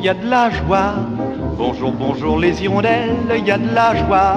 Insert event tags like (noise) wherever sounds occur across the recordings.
Il y a de la joie. Bonjour, bonjour les hirondelles, il y a de la joie.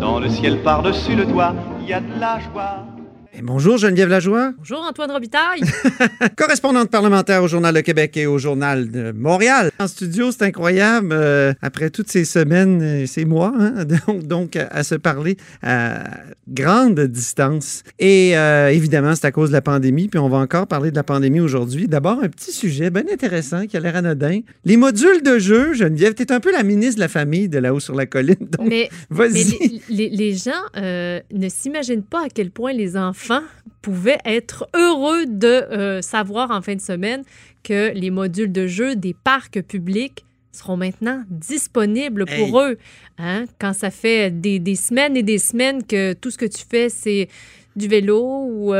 Dans le ciel par-dessus le toit, il y a de la joie. Et bonjour Geneviève Lajoie, Bonjour Antoine Robitaille. (laughs) correspondante parlementaire au Journal de Québec et au Journal de Montréal. En studio, c'est incroyable. euh, après toutes ces semaines, euh, ces mois, hein, (laughs) donc, donc à, à se parler à grande distance. Et euh, évidemment, c'est à cause de la pandémie, puis on va encore parler de la pandémie aujourd'hui. D'abord, un petit sujet bien intéressant qui a l'air anodin. Les modules de jeu, Geneviève, tu es un peu la ministre de la famille de là-haut sur la colline. Donc, mais mais vas-y. les, les- les gens euh, ne s'imaginent pas à quel point les enfants pouvaient être heureux de euh, savoir en fin de semaine que les modules de jeu des parcs publics seront maintenant disponibles pour eux. Hein? Quand ça fait des, des semaines et des semaines que tout ce que tu fais, c'est du vélo ou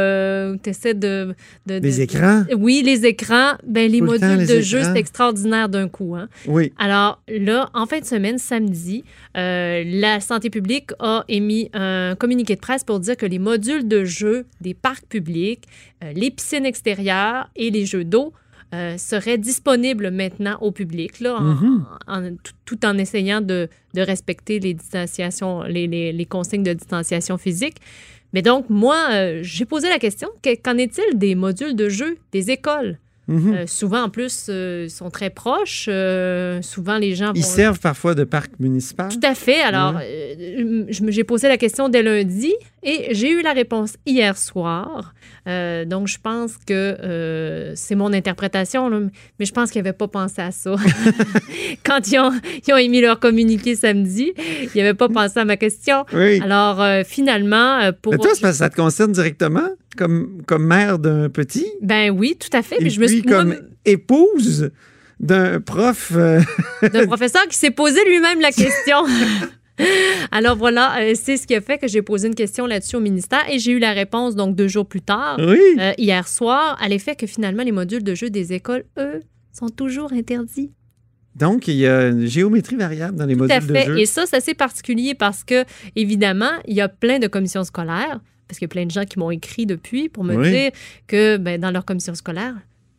tu essaies de, de- Des de- écrans? Oui, les écrans. Ben, les Tout le temps, modules les de jeu, écrans. c'est extraordinaire d'un coup. Hein? Oui. Alors là, en fin de semaine, samedi, euh, la santé publique a émis un communiqué de presse pour dire que les modules de jeu des parcs publics, euh, les piscines extérieures et les jeux d'eau euh, seraient disponibles maintenant au public, là, en- Mhm. en- tout, tout en essayant de, de respecter les distanciations, les, les- les consignes de distanciation physique. Mais donc, moi, euh, j'ai posé la question, que- qu'en est-il des modules de jeu des écoles? Mhm. Euh, souvent, en plus, euh, ils sont très proches. Euh, souvent, les gens vont... Ils servent parfois de parc municipal. Tout à fait. Alors, j'ai posé la question dès lundi et j'ai eu la réponse hier soir. Donc, je pense que c'est mon interprétation, là, mais je pense qu'ils n'avaient pas pensé à ça. (laughs) (laughs) Quand ils ont, ils ont émis leur communiqué samedi, ils n'avaient pas pensé à ma question. Oui. Alors, finalement, pour... Mais toi, ça te concerne directement, comme, comme mère d'un petit, Ben oui, tout à fait. et Puis je me puis suis... moi, comme épouse d'un prof. euh, (laughs) d'un professeur qui s'est posé lui-même la question. (laughs) Alors voilà, euh, c'est ce qui a fait que j'ai posé une question là-dessus au ministère et j'ai eu la réponse donc deux jours plus tard, oui. euh, hier soir, à l'effet que finalement les modules de jeu des écoles, eux, sont toujours interdits. Donc, il y a une géométrie variable dans les Tout à modules de fait. jeu. Et ça, c'est assez particulier parce que, évidemment, il y a plein de commissions scolaires, parce qu'il y a plein de gens qui m'ont écrit depuis pour me Oui. dire que ben, dans leur commission scolaire,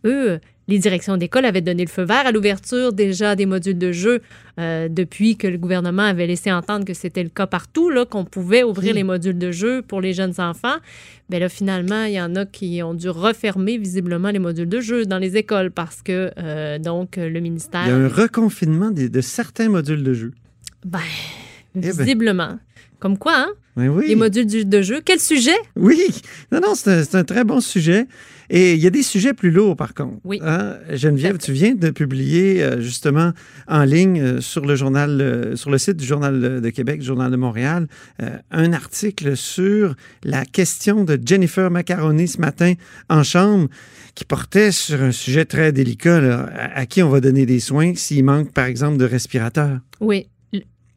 eux, les directions d'école avaient donné le feu vert à l'ouverture déjà des modules de jeu euh, depuis que le gouvernement avait laissé entendre que c'était le cas partout, là, qu'on pouvait ouvrir Oui. les modules de jeu pour les jeunes enfants. Mais là, finalement, il y en a qui ont dû refermer visiblement les modules de jeu dans les écoles parce que, euh, donc, le ministère... Il y a un reconfinement de certains modules de jeu. Ben, Eh ben. Comme quoi, hein? Oui. Les modules du- de jeu. Quel sujet? Oui, non, non, c'est un, très bon sujet. Et il y a des sujets plus lourds, par contre. Oui. Hein? Geneviève, tu viens de publier euh, justement en ligne euh, sur le journal, euh, sur le site du Journal de Québec, du Journal de Montréal, un article sur la question de Jennifer Macaroni ce matin en chambre qui portait sur un sujet très délicat, là, à, à qui on va donner des soins s'il manque, par exemple, de respirateurs. Oui.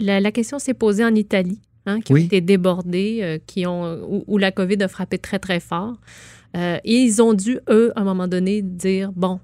La question s'est posée en Italie, hein, qui Oui. ont été débordés, euh, qui ont, où, où la COVID a frappé très, très fort. Euh, et ils ont dû, eux, à un moment donné, dire, bon,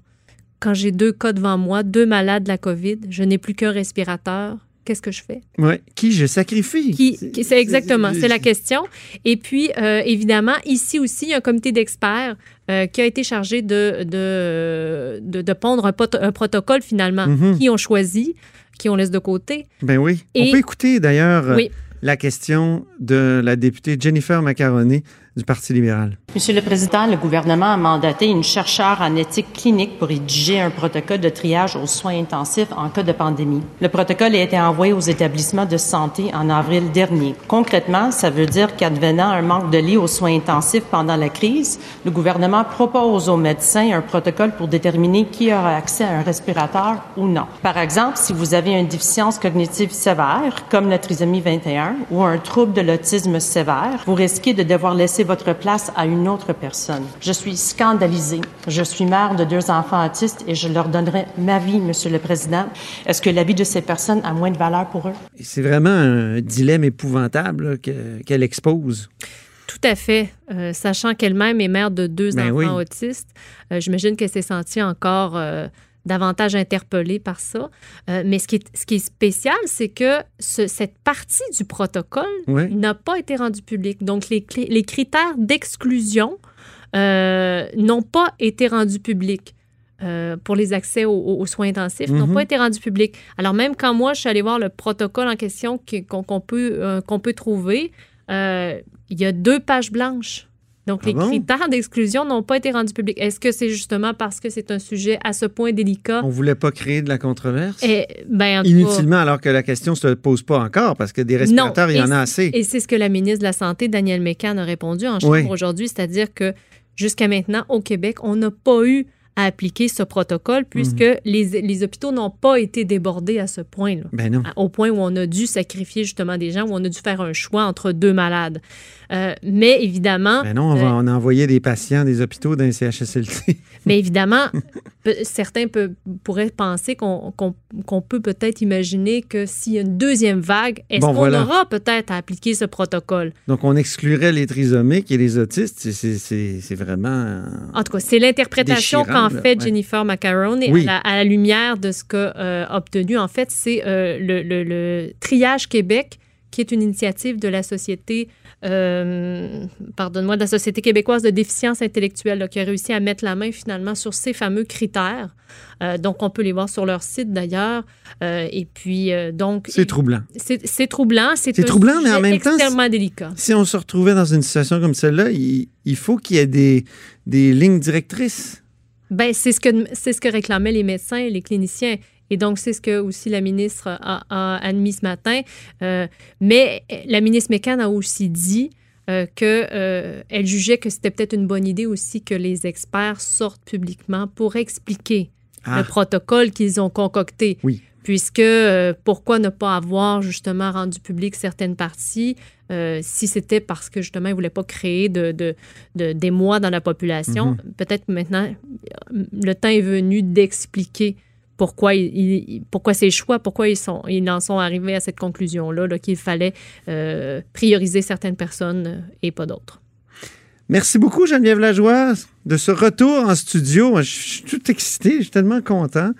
quand j'ai deux cas devant moi, deux malades de la COVID, je n'ai plus qu'un respirateur, qu'est-ce que je fais? Ouais. Qui je sacrifie? Qui, c'est exactement, c'est la question. Et puis, euh, évidemment, ici aussi, il y a un comité d'experts euh, qui a été chargé de, de, de, de pondre un, pot- un protocole, finalement, Mhm. qui ont choisi, qui on laisse de côté. Ben oui. Et- On peut écouter d'ailleurs Oui. La question de la députée Jennifer Macaroni du Parti libéral. Monsieur le Président, le gouvernement a mandaté une chercheure en éthique clinique pour rédiger un protocole de triage aux soins intensifs en cas de pandémie. Le protocole a été envoyé aux établissements de santé en avril dernier. Concrètement, ça veut dire qu'advenant un manque de lits aux soins intensifs pendant la crise, le gouvernement propose aux médecins un protocole pour déterminer qui aura accès à un respirateur ou non. Par exemple, si vous avez une déficience cognitive sévère, comme la trisomie 21, ou un trouble de l'autisme sévère, vous risquez de devoir laisser votre place à une autre personne. Je suis scandalisée. Je suis mère de deux enfants autistes et je leur donnerai ma vie, Monsieur le Président. Est-ce que la vie de ces personnes a moins de valeur pour eux? C'est vraiment un dilemme épouvantable qu'elle expose. Tout à fait. Euh, sachant qu'elle-même est mère de deux Ben enfants oui. autistes, euh, j'imagine qu'elle s'est sentie encore euh, davantage interpellée par ça. Euh, mais ce qui est, ce qui est spécial, c'est que ce- cette partie du protocole n'a pas été rendue publique. Donc, les, les critères d'exclusion euh, n'ont pas été rendus publics. euh, pour les accès aux, soins intensifs n'ont Mhm. pas été rendus publics. Alors même quand moi je suis allée voir le protocole en question qu'on peut, qu'on peut trouver, il y a deux pages blanches. Donc, Ah les bon? critères d'exclusion n'ont pas été rendus publics. Est-ce que c'est justement parce que c'est un sujet à ce point délicat? On voulait pas créer de la controverse? Et, ben, en tout cas- Inutilement, alors que la question se pose pas encore, parce que des respirateurs, il y en a assez. Et c'est ce que la ministre de la Santé, Danielle Mécan, a répondu en chambre Oui. aujourd'hui, c'est-à-dire que jusqu'à maintenant, au Québec, on n'a pas eu à appliquer ce protocole puisque Mhm. les, les hôpitaux n'ont pas été débordés à ce point-là. Ben Au point où on a dû sacrifier justement des gens, où on a dû faire un choix entre deux malades. Euh, mais évidemment, Ben non, on, va, euh, on a envoyé des patients des hôpitaux d'un CHSLT. (laughs) Mais évidemment, (laughs) certains pourraient penser qu'on peut peut-être imaginer que s'il y a une deuxième vague, est-ce Bon, qu'on voilà. aura peut-être à appliquer ce protocole? Donc, on exclurait les trisomiques et les autistes. C'est- vraiment... En tout cas, c'est l'interprétation qu'en fait ouais. Jennifer Macaron et Oui. à, la, à la lumière de ce qu'a euh, obtenu, en fait, c'est euh, le, le- le Triage Québec, qui est une initiative de la Société, euh, pardonne-moi, de la Société québécoise de déficience intellectuelle, là, qui a réussi à mettre la main finalement sur ces fameux critères. Euh, donc, on peut les voir sur leur site d'ailleurs. Euh, et puis, donc. C'est troublant. C'est c'est troublant. C'est C'est troublant, mais en même temps, extrêmement délicat. Si on se retrouvait dans une situation comme celle-là, il, il faut qu'il y ait des, des lignes directrices. Ben, c'est ce que c'est ce que réclamaient les médecins et les cliniciens. Et donc, c'est ce que aussi la ministre a, a admis ce matin. Euh, mais la ministre Mécan a aussi dit euh, que euh, jugeait que c'était peut-être une bonne idée aussi que les experts sortent publiquement pour expliquer Ah. le protocole qu'ils ont concocté. Oui. Puisque euh, pourquoi ne pas avoir justement rendu public certaines parties euh, si c'était parce que justement ils ne voulaient pas créer de, de, de- d'émoi dans la population? Mhm. Peut-être maintenant le temps est venu d'expliquer pourquoi, pourquoi ces choix, pourquoi ils, sont, ils en sont arrivés à cette conclusion-là, là, qu'il fallait euh, prioriser certaines personnes et pas d'autres. Merci beaucoup, Geneviève Lajoie, de ce retour en studio. Je suis tout excité, je suis tellement content.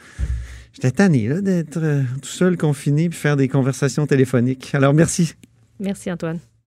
J'étais tanné là, d'être euh, tout seul, confiné, puis faire des conversations téléphoniques. Alors, merci. Merci Antoine.